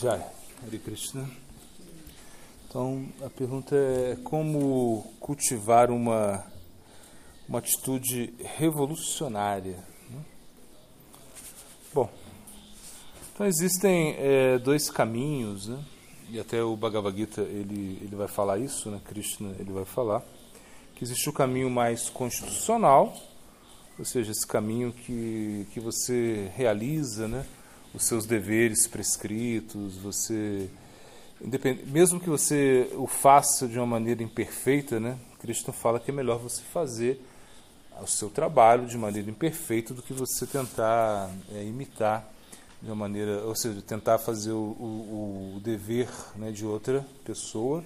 Jai, Hare Krishna. Então, a pergunta é como cultivar uma, uma atitude revolucionária. Né? Bom, então existem é, dois caminhos, né? e até o Bhagavad Gita ele, ele vai falar isso, né? Krishna ele vai falar, que existe o caminho mais constitucional, ou seja, esse caminho que, que você realiza, né? Os seus deveres prescritos, você mesmo que você o faça de uma maneira imperfeita, né? Cristo fala que é melhor você fazer o seu trabalho de maneira imperfeita do que você tentar é, imitar de uma maneira, ou seja, tentar fazer o, o, o dever né, de outra pessoa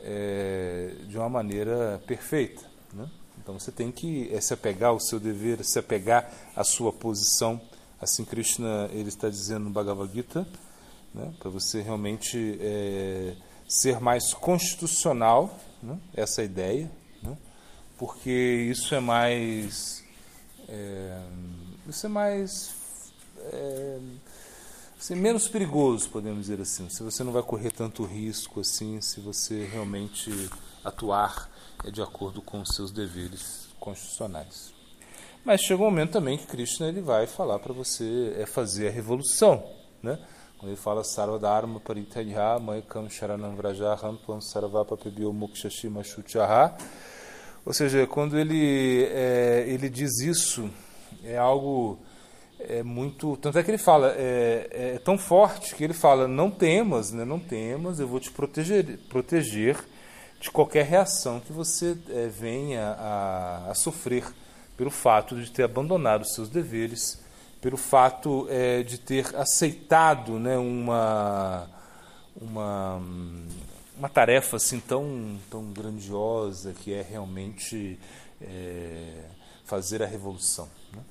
é, de uma maneira perfeita. Né? Então você tem que é, se apegar ao seu dever, se apegar à sua posição Assim Krishna ele está dizendo no Bhagavad Gita, né, para você realmente é, ser mais constitucional, né, essa ideia, né, porque isso é mais é, isso é mais é, assim, menos perigoso, podemos dizer assim. Se você não vai correr tanto risco assim, se você realmente atuar é, de acordo com os seus deveres constitucionais. Mas chega um momento também que Krishna ele vai falar para você é fazer a revolução, né? Quando ele fala Sarvadharma Paritayha Maikam Sharanam Vrajaham Tvam Sarvapa Pebyo Mokshashima Shuchaha. Ou seja, quando ele, é, ele diz isso, é algo é muito. Tanto é que ele fala, é, é tão forte que ele fala: não temas, né, não temas, eu vou te proteger, proteger de qualquer reação que você é, venha a, a sofrer pelo fato de ter abandonado seus deveres, pelo fato é, de ter aceitado né, uma, uma, uma tarefa assim tão, tão grandiosa que é realmente é, fazer a revolução. Né?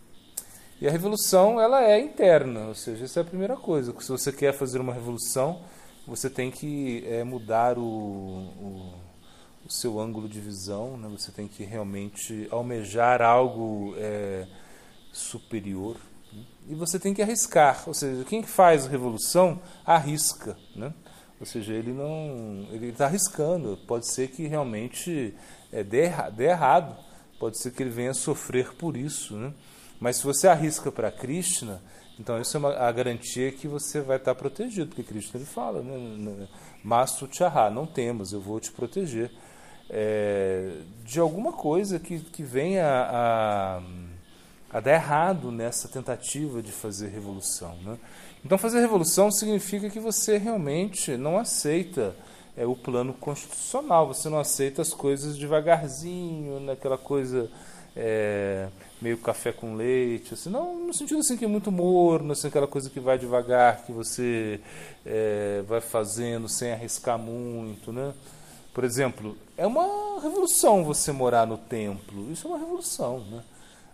E a revolução ela é interna, ou seja, essa é a primeira coisa. Se você quer fazer uma revolução, você tem que é, mudar o, o o seu ângulo de visão, né? você tem que realmente almejar algo é, superior. Né? E você tem que arriscar, ou seja, quem faz revolução arrisca. Né? Ou seja, ele não. ele está arriscando. Pode ser que realmente é, dê, dê errado, pode ser que ele venha sofrer por isso. Né? Mas se você arrisca para Krishna, então isso é uma, a garantia que você vai estar protegido, porque Krishna ele fala, né? Chaha, não temas, eu vou te proteger é, de alguma coisa que, que venha a, a, dar errado nessa tentativa de fazer revolução. Né? Então, fazer revolução significa que você realmente não aceita é, o plano constitucional, você não aceita as coisas devagarzinho, naquela coisa é, meio café com leite, assim, não no sentido assim que é muito morno, assim, aquela coisa que vai devagar, que você é, vai fazendo sem arriscar muito, né? Por exemplo, é uma revolução você morar no templo. Isso é uma revolução, né?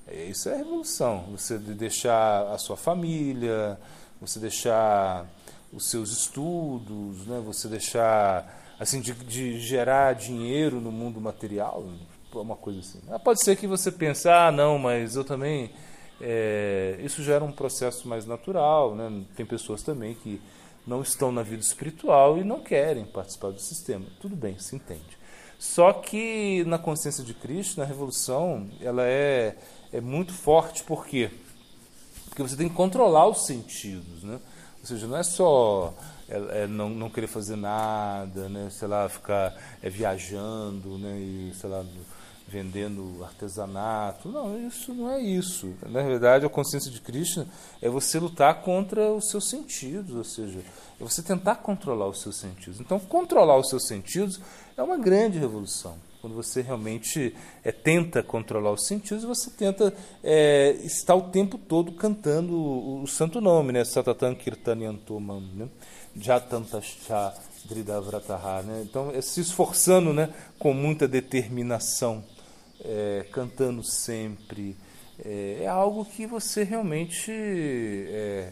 É, isso é revolução. Você deixar a sua família, você deixar os seus estudos, né? Você deixar assim de, de gerar dinheiro no mundo material, uma coisa assim. Pode ser que você pense, ah, não, mas eu também é, isso já era um processo mais natural, né? Tem pessoas também que não estão na vida espiritual e não querem participar do sistema. Tudo bem, se entende. Só que na consciência de Cristo, na revolução, ela é, é muito forte, por quê? Porque você tem que controlar os sentidos, né? Ou seja, não é só é, é não, não querer fazer nada, né? sei lá, ficar é, viajando, né? e, sei lá, vendendo artesanato. Não, isso não é isso. Na verdade, a consciência de Krishna é você lutar contra os seus sentidos, ou seja, é você tentar controlar os seus sentidos. Então, controlar os seus sentidos é uma grande revolução. Quando você realmente é, tenta controlar os sentidos, você tenta é, estar o tempo todo cantando o, o santo nome, né? Satatan Kirtanyantomam, né? Jatantascha Dridavrataha, né? Então, é se esforçando né, com muita determinação é, cantando sempre. É, é, algo que você realmente. É,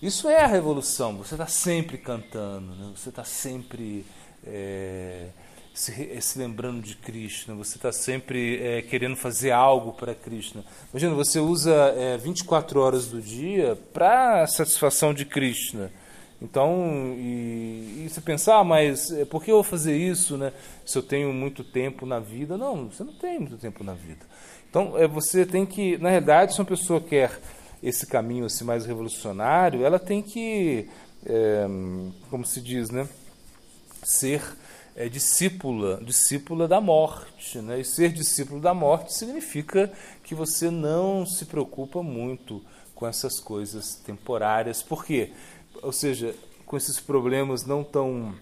isso é a revolução. Você está sempre cantando, né? você está sempre é, se, se, lembrando de Krishna, você está sempre é, querendo fazer algo para Krishna. Imagina, você usa 24 é, horas do dia para satisfação de Krishna. Então, e, e você pensar, ah, mas eh, por que eu vou fazer isso, né? Se eu tenho muito tempo na vida? Não, você não tem muito tempo na vida. Então, é, você tem que, na realidade, se uma pessoa quer esse caminho assim mais revolucionário, ela tem que, é, como se diz, né? Ser é, discípula, discípula da morte, né? E ser discípulo da morte significa que você não se preocupa muito com essas coisas temporárias. Por quê? Ou seja, com esses problemas não tão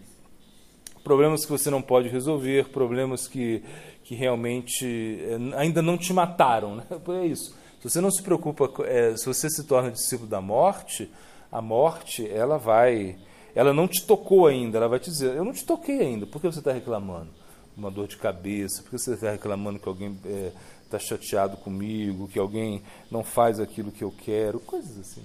problemas que você não pode resolver, problemas que, que realmente eh, ainda não te mataram, né? É isso. Se você não se preocupa, é, se você se torna discípulo da morte, a morte ela vai, ela não te tocou ainda, ela vai te dizer, eu não te toquei ainda, por que você está reclamando? Uma dor de cabeça, por que você está reclamando que alguém está é, chateado comigo, que alguém não faz aquilo que eu quero, coisas assim.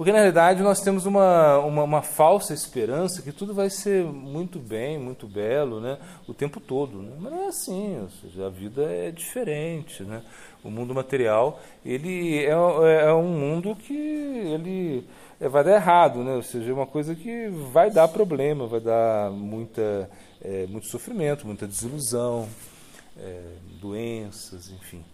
Porque na realidade nós temos uma, uma, uma, falsa esperança que tudo vai ser muito bem, muito belo, né? o tempo todo. Né? Mas não é assim, seja, a vida é diferente. Né? O mundo material ele é, é, é um mundo que ele é, vai dar errado, né? ou seja, é uma coisa que vai dar problema, vai dar muita, é, muito sofrimento, muita desilusão, é, doenças, enfim.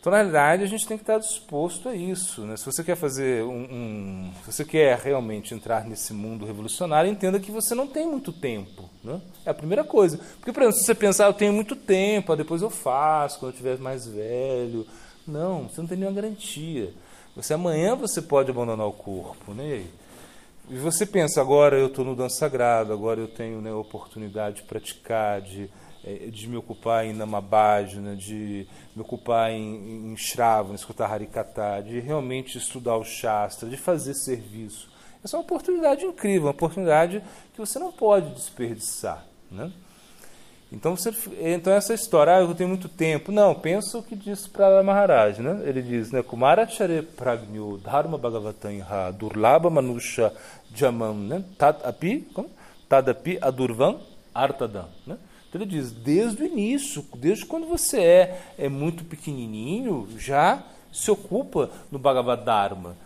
Então, na realidade, a gente tem que estar disposto a isso. Né? Se você quer fazer um, um, Se você quer realmente entrar nesse mundo revolucionário, entenda que você não tem muito tempo. Né? É a primeira coisa. Porque, por exemplo, se você pensar, eu tenho muito tempo, depois eu faço, quando eu estiver mais velho. Não, você não tem nenhuma garantia. Você amanhã você pode abandonar o corpo. Né? E você pensa, agora eu estou no dança sagrado, agora eu tenho né, oportunidade de praticar, de de me ocupar em Namabajna, de me ocupar em, em Shravana, escutar Harikata, de realmente estudar o Shastra, de fazer serviço. Essa é uma oportunidade incrível, uma oportunidade que você não pode desperdiçar. Né? Então, você, então essa história, ah, eu tenho muito tempo. Não, pensa o que diz para Maharaj. Né? Ele diz, né, Kumarachare pragnu dharma bhagavatam ha durlaba manusha jamam né? tad api, como? tad api adurvam artadam. Né? Então ele diz, desde o início, desde quando você é, é muito pequenininho, já se ocupa no Bhagavad Dharma.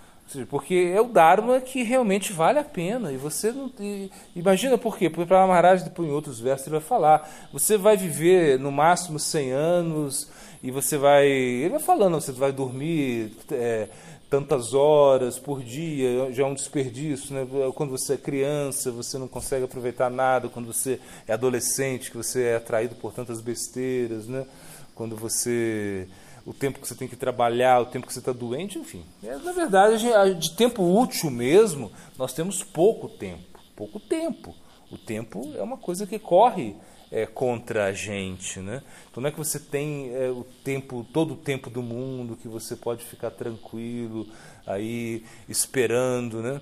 Porque é o Dharma que realmente vale a pena. E você não. E, imagina por quê? Porque para Maharaj, depois em outros versos, ele vai falar. Você vai viver no máximo 100 anos e você vai. Ele vai falando, você vai dormir. É, tantas horas por dia, já é um desperdício. Né? Quando você é criança, você não consegue aproveitar nada. Quando você é adolescente, que você é atraído por tantas besteiras. Né? Quando você. O tempo que você tem que trabalhar, o tempo que você está doente, enfim. É, na verdade, de tempo útil mesmo, nós temos pouco tempo. Pouco tempo. O tempo é uma coisa que corre é, contra a gente, né? Então não é que você tem é, o tempo, todo o tempo do mundo, que você pode ficar tranquilo aí esperando, né?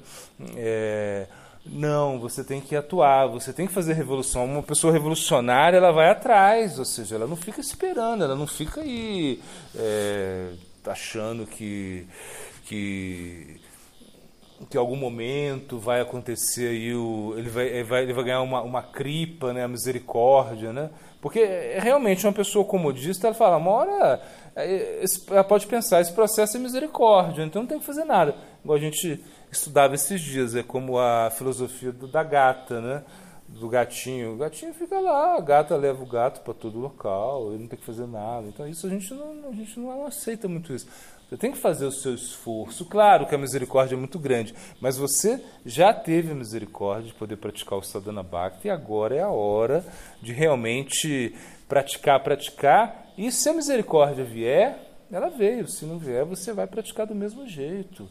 É, não, você tem que atuar, você tem que fazer revolução. Uma pessoa revolucionária, ela vai atrás, ou seja, ela não fica esperando, ela não fica aí é, achando que, que que em algum momento vai acontecer aí o, ele vai, ele vai, ele vai ganhar uma, uma cripa, né, a misericórdia, né? Porque é, realmente uma pessoa comodista, ela fala, uma hora é, ela pode pensar, esse processo é misericórdia, então não tem que fazer nada. Igual a gente estudava esses dias, é como a filosofia do, da gata, né? Do gatinho. O gatinho fica lá, a gata leva o gato para todo local, ele não tem que fazer nada. Então isso a gente não, a gente não aceita muito isso. Você tem que fazer o seu esforço. Claro que a misericórdia é muito grande, mas você já teve a misericórdia de poder praticar o sadhana bhakti e agora é a hora de realmente praticar, praticar. E se a misericórdia vier, ela veio. Se não vier, você vai praticar do mesmo jeito.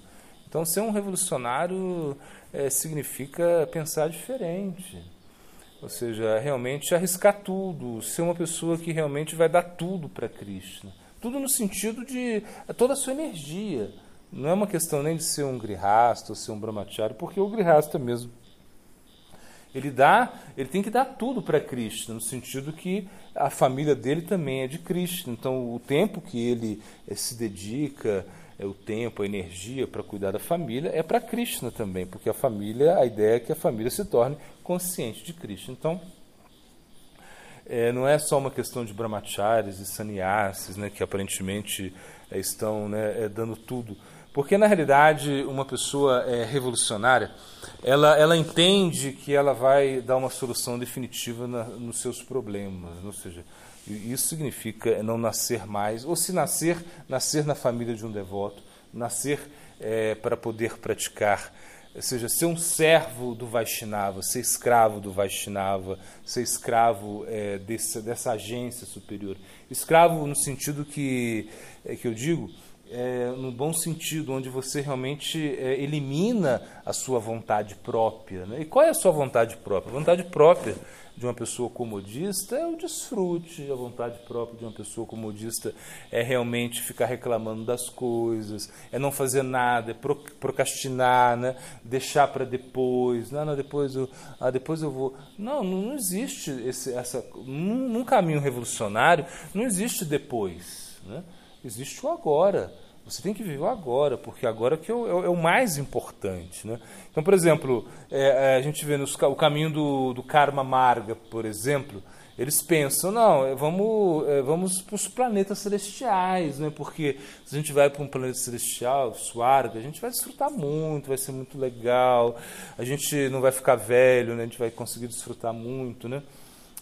Então, ser um revolucionário é, significa pensar diferente. Ou seja, realmente arriscar tudo, ser uma pessoa que realmente vai dar tudo para Krishna. Tudo no sentido de é toda a sua energia. Não é uma questão nem de ser um grihasta ou ser um brahmachari, porque o grihasta mesmo ele dá, ele tem que dar tudo para Krishna, no sentido que a família dele também é de Krishna. Então, o tempo que ele é, se dedica, é o tempo, a energia para cuidar da família é para Krishna também, porque a família, a ideia é que a família se torne consciente de Krishna. Então, é, não é só uma questão de brahmacharis e sannyasis, né, que aparentemente é, estão né, é, dando tudo Porque, na realidade, uma pessoa é, revolucionária, ela, ela entende que ela vai dar uma solução definitiva na, nos seus problemas. Ou seja, isso significa não nascer mais, ou se nascer, nascer na família de um devoto, nascer é, para poder praticar ou seja, ser um servo do Vaishnava, ser escravo do Vaishnava, ser escravo é, dessa agência superior. Escravo no sentido que, é, que eu digo, é, no bom sentido, onde você realmente é, elimina a sua vontade própria. Né? E qual é a sua vontade própria? Vontade própria de uma pessoa comodista é o desfrute, a vontade própria de uma pessoa comodista é realmente ficar reclamando das coisas, é não fazer nada, é procrastinar, né? deixar para depois, não, não, depois eu, ah, depois eu vou. Não, não existe esse, essa. Num, num caminho revolucionário, não existe depois. Né? Existe o agora. Você tem que viver agora, porque agora que é o, é o mais importante. Né? Então, por exemplo, é, é a gente vê nos, o caminho do, do Karma Marga, por exemplo, eles pensam, não, é, vamos, é, vamos para os planetas celestiais, né? porque se a gente vai para um planeta celestial, Swarga, a gente vai desfrutar muito, vai ser muito legal, a gente não vai ficar velho, né? a gente vai conseguir desfrutar muito, né?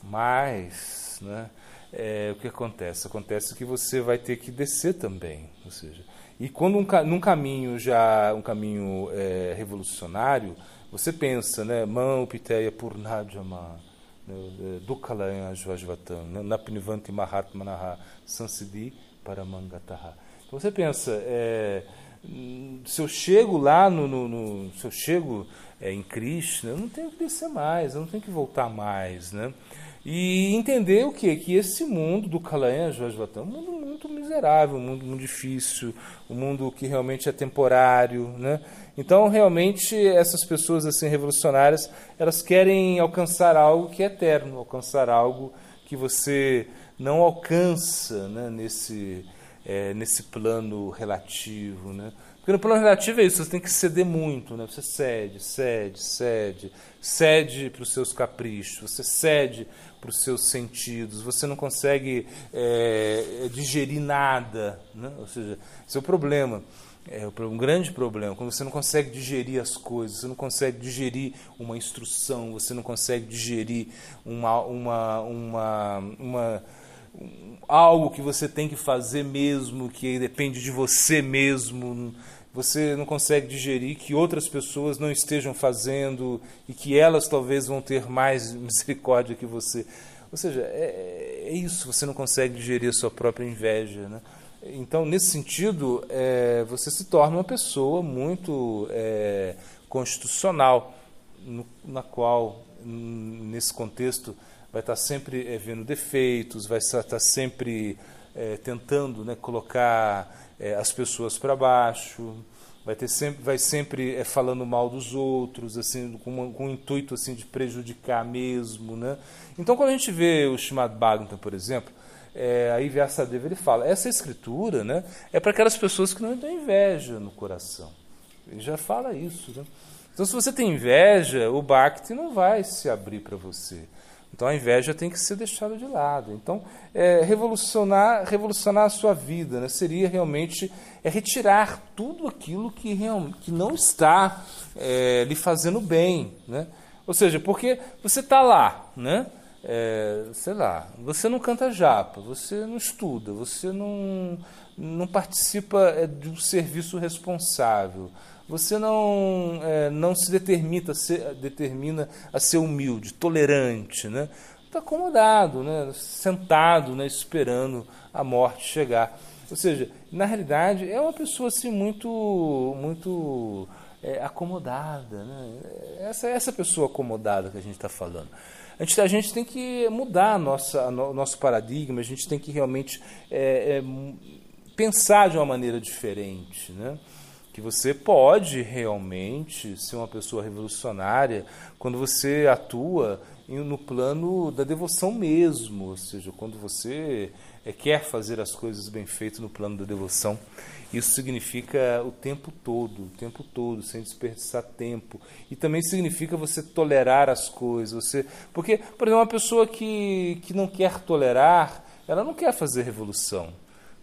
mas né? É, o que acontece? Acontece que você vai ter que descer também, ou seja, e quando um, num caminho já um caminho é, revolucionário, você pensa, né, mão piteya purnajama, né, é, dukkalaya jvajvatam, né, napnivanti mahatmanaha sansidi paramangataha. Então você pensa, é, se eu chego lá no, no, no se eu chego é, em Krishna, eu não tenho que descer mais, eu não tenho que voltar mais, né? E entender o quê? Que esse mundo do Kalayan Jvajvatam é um mundo muito miserável, um mundo muito difícil, um mundo que realmente é temporário, né? Então, realmente, essas pessoas assim revolucionárias, elas querem alcançar algo que é eterno, alcançar algo que você não alcança né? nesse, é, nesse plano relativo, né? Porque no plano relativo é isso, você tem que ceder muito, né? Você cede, cede, cede, cede para os seus caprichos, você cede para os seus sentidos, você não consegue é, digerir nada. Né? Ou seja, esse é o problema. É um grande problema, quando você não consegue digerir as coisas, você não consegue digerir uma instrução, você não consegue digerir uma, uma, uma, uma algo que você tem que fazer mesmo, que depende de você mesmo você não consegue digerir que outras pessoas não estejam fazendo e que elas talvez vão ter mais misericórdia que você. Ou seja, é, é isso, você não consegue digerir a sua própria inveja. Né? Então, nesse sentido, é, você se torna uma pessoa muito é, constitucional, no, na qual, nesse contexto, vai estar sempre é, vendo defeitos, vai estar sempre é, tentando né, colocar é, as pessoas para baixo, vai ter sempre, vai sempre é, falando mal dos outros, assim, com, uma, com um intuito assim de prejudicar mesmo, né? Então, quando a gente vê o Shimad Bhagavatam, por exemplo, é, aí Vyasadeva ele fala, essa escritura, né, é para aquelas pessoas que não têm inveja no coração. Ele já fala isso, né? Então, se você tem inveja, o Bhakti não vai se abrir para você. Então a inveja tem que ser deixada de lado. Então, é, revolucionar, revolucionar a sua vida né, seria realmente é retirar tudo aquilo que, real, que não está é, lhe fazendo bem. Né? Ou seja, porque você está lá, né? É, sei lá, você não canta japa, você não estuda, você não, não participa é, de um serviço responsável, você não, é, não se determina a, ser, determina a ser humilde, tolerante, né? Está acomodado, né? sentado, né? esperando a morte chegar. Ou seja, na realidade é uma pessoa assim muito, muito é, acomodada. Né? Essa essa pessoa acomodada que a gente está falando. A gente, a gente tem que mudar o nosso paradigma, a gente tem que realmente é, é, pensar de uma maneira diferente. Né? Que você pode realmente ser uma pessoa revolucionária quando você atua no plano da devoção mesmo, ou seja, quando você é, quer fazer as coisas bem feitas no plano da devoção. Isso significa o tempo todo, o tempo todo, sem desperdiçar tempo. E também significa você tolerar as coisas. Você, porque, por exemplo, uma pessoa que, que não quer tolerar, ela não quer fazer revolução.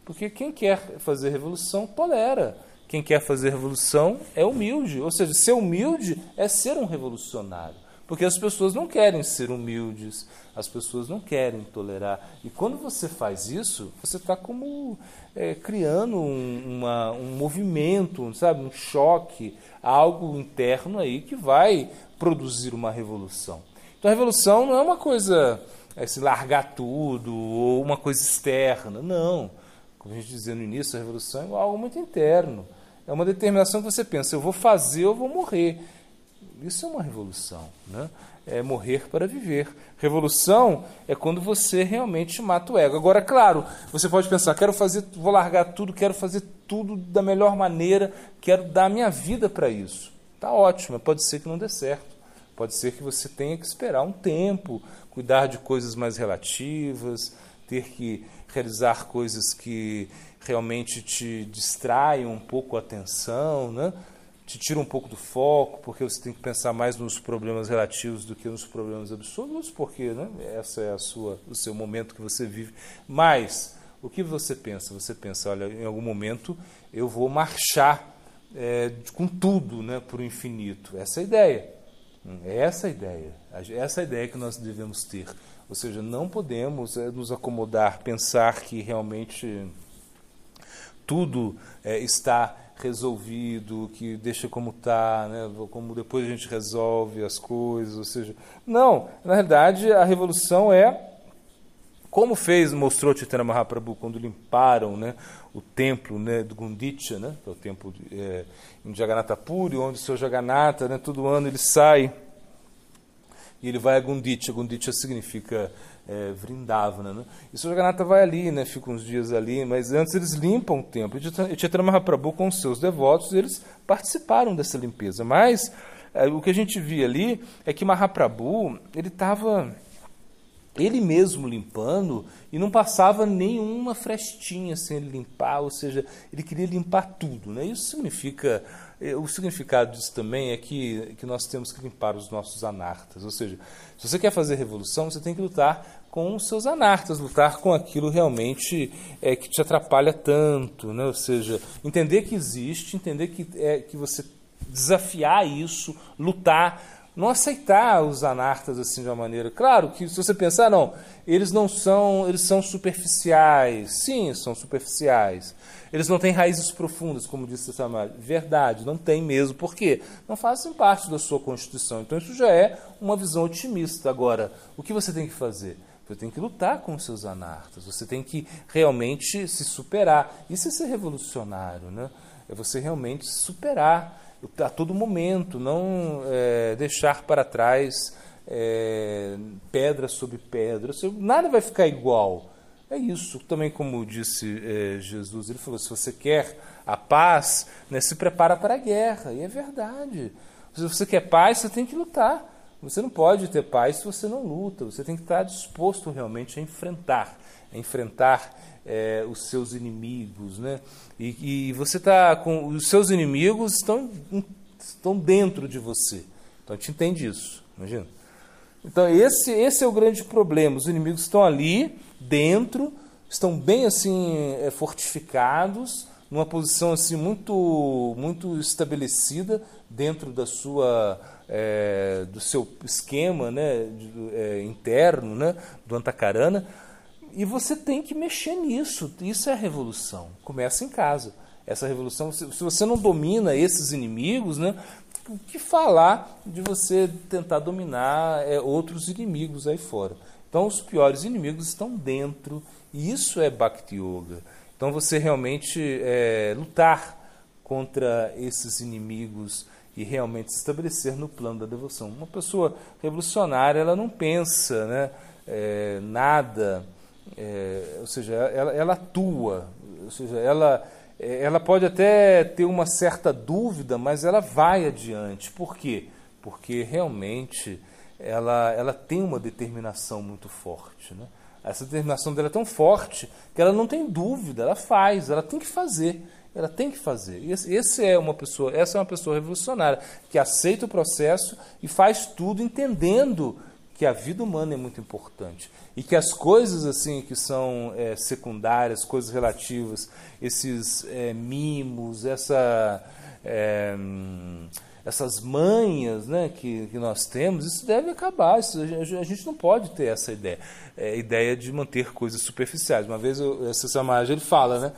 Porque quem quer fazer revolução tolera. Quem quer fazer revolução é humilde. Ou seja, ser humilde é ser um revolucionário. Porque as pessoas não querem ser humildes, as pessoas não querem tolerar. E quando você faz isso, você está como é, criando um, uma, um movimento, sabe, um choque, algo interno aí que vai produzir uma revolução. Então a revolução não é uma coisa é, se largar tudo ou uma coisa externa. Não. Como a gente dizia no início, a revolução é algo muito interno. É uma determinação que você pensa, eu vou fazer, eu vou morrer. Isso é uma revolução, né? É morrer para viver. Revolução é quando você realmente mata o ego. Agora, claro, você pode pensar, quero fazer, vou largar tudo, quero fazer tudo da melhor maneira, quero dar minha vida para isso. Tá ótimo, pode ser que não dê certo. Pode ser que você tenha que esperar um tempo, cuidar de coisas mais relativas, ter que realizar coisas que realmente te distraiam um pouco a atenção, né? te tira um pouco do foco, porque você tem que pensar mais nos problemas relativos do que nos problemas absolutos, porque né, essa é a sua, o seu momento que você vive. Mas o que você pensa? Você pensa, olha, em algum momento eu vou marchar é, com tudo né, para o infinito. Essa é a ideia. É essa a ideia. Essa é a ideia que nós devemos ter. Ou seja, não podemos é, nos acomodar, pensar que realmente tudo é, está resolvido, que deixa como está, né? como depois a gente resolve as coisas, ou seja, não, na realidade a revolução é como fez, mostrou Chaitanya Mahaprabhu quando limparam né, o templo né, do Gundicha, né, que é o templo de, é, em Jagannatha Puri, onde o seu Jagannatha, né, todo ano ele sai e ele vai a Gundicha. Gundicha significa é, Vrindavana. Né? E o Jagannatha vai ali, né, fica uns dias ali, mas antes eles limpam o templo. E Chaitanya Mahaprabhu, com os seus devotos, eles participaram dessa limpeza. Mas é, o que a gente via ali é que Mahaprabhu, ele estava ele mesmo limpando e não passava nenhuma frestinha sem ele limpar, ou seja, ele queria limpar tudo. Né? Isso significa é, o significado disso também é que, que nós temos que limpar os nossos anartas. Ou seja, se você quer fazer revolução, você tem que lutar com os seus anartas, lutar com aquilo realmente é, que te atrapalha tanto. Né? Ou seja, entender que existe, entender que, é, que você desafiar isso, lutar não aceitar os anartas assim de uma maneira. Claro que se você pensar, não, eles não são, eles são superficiais. Sim, são superficiais. Eles não têm raízes profundas, como disse Samar. Verdade, não tem mesmo. Por quê? Não fazem parte da sua Constituição. Então isso já é uma visão otimista. Agora, o que você tem que fazer? Você tem que lutar com os seus anartas. Você tem que realmente se superar. Isso é ser revolucionário, né? É você realmente superar a todo momento, não é, deixar para trás é, pedra sobre pedra. Nada vai ficar igual. É isso. Também, como disse é, Jesus, ele falou: se você quer a paz, né, se prepara para a guerra. E é verdade. Se você quer paz, você tem que lutar. Você não pode ter paz se você não luta. Você tem que estar disposto realmente a enfrentar, a enfrentar é, os seus inimigos, né? E, e você está com os seus inimigos estão estão dentro de você. Então gente entende isso, imagina. Então esse esse é o grande problema. Os inimigos estão ali dentro, estão bem assim é, fortificados, numa posição assim muito muito estabelecida dentro da sua é, do seu esquema, né, de, é, interno, né, do Antacarana e você tem que mexer nisso. Isso é a revolução. Começa em casa. Essa revolução, se você não domina esses inimigos, né, o que falar de você tentar dominar é, outros inimigos aí fora? Então, os piores inimigos estão dentro, e isso é Bhakti Yoga. Então, você realmente é, lutar contra esses inimigos e realmente estabelecer no plano da devoção. Uma pessoa revolucionária, ela não pensa né, é, nada é, ou seja, ela, ela, atua, ou seja, ela, é, ela pode até ter uma certa dúvida, mas ela vai adiante. Por quê? Porque realmente ela, ela tem uma determinação muito forte. Né? Essa determinação dela é tão forte que ela não tem dúvida, ela faz, ela tem que fazer. Ela tem que fazer. Esse, é uma pessoa, essa é uma pessoa revolucionária que aceita o processo e faz tudo entendendo que a vida humana é muito importante e que as coisas assim que são é, secundárias, coisas relativas, esses é, mimos, essa, é, essas manhas né, que, que nós temos, isso deve acabar. Isso, a gente não pode ter essa ideia, é, ideia de manter coisas superficiais. Uma vez o Samaj ele fala, né?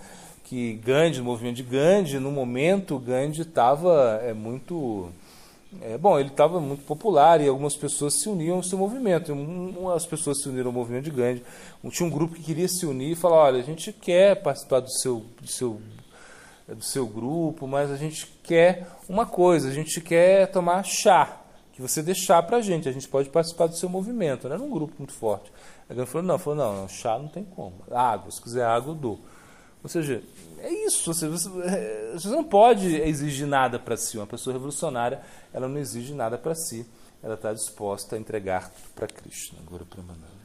Que Gandhi, no movimento de Gandhi, no momento Gandhi estava é, muito é, bom, ele estava muito popular e algumas pessoas se uniam ao seu movimento. As pessoas se uniram ao movimento de Gandhi. Tinha um grupo que queria se unir e falar: olha, a gente quer participar do seu, do seu, do seu grupo, mas a gente quer uma coisa: a gente quer tomar chá, que você chá para a gente, a gente pode participar do seu movimento. Não era um grupo muito forte. A Gandhi falou: não, falou, não, não, chá não tem como. Água, se quiser água, eu dou. Ou seja, é isso. Você, você, você não pode exigir nada para si. Uma pessoa revolucionária, ela não exige nada para si. Ela está disposta a entregar tudo para Krishna. Agora para.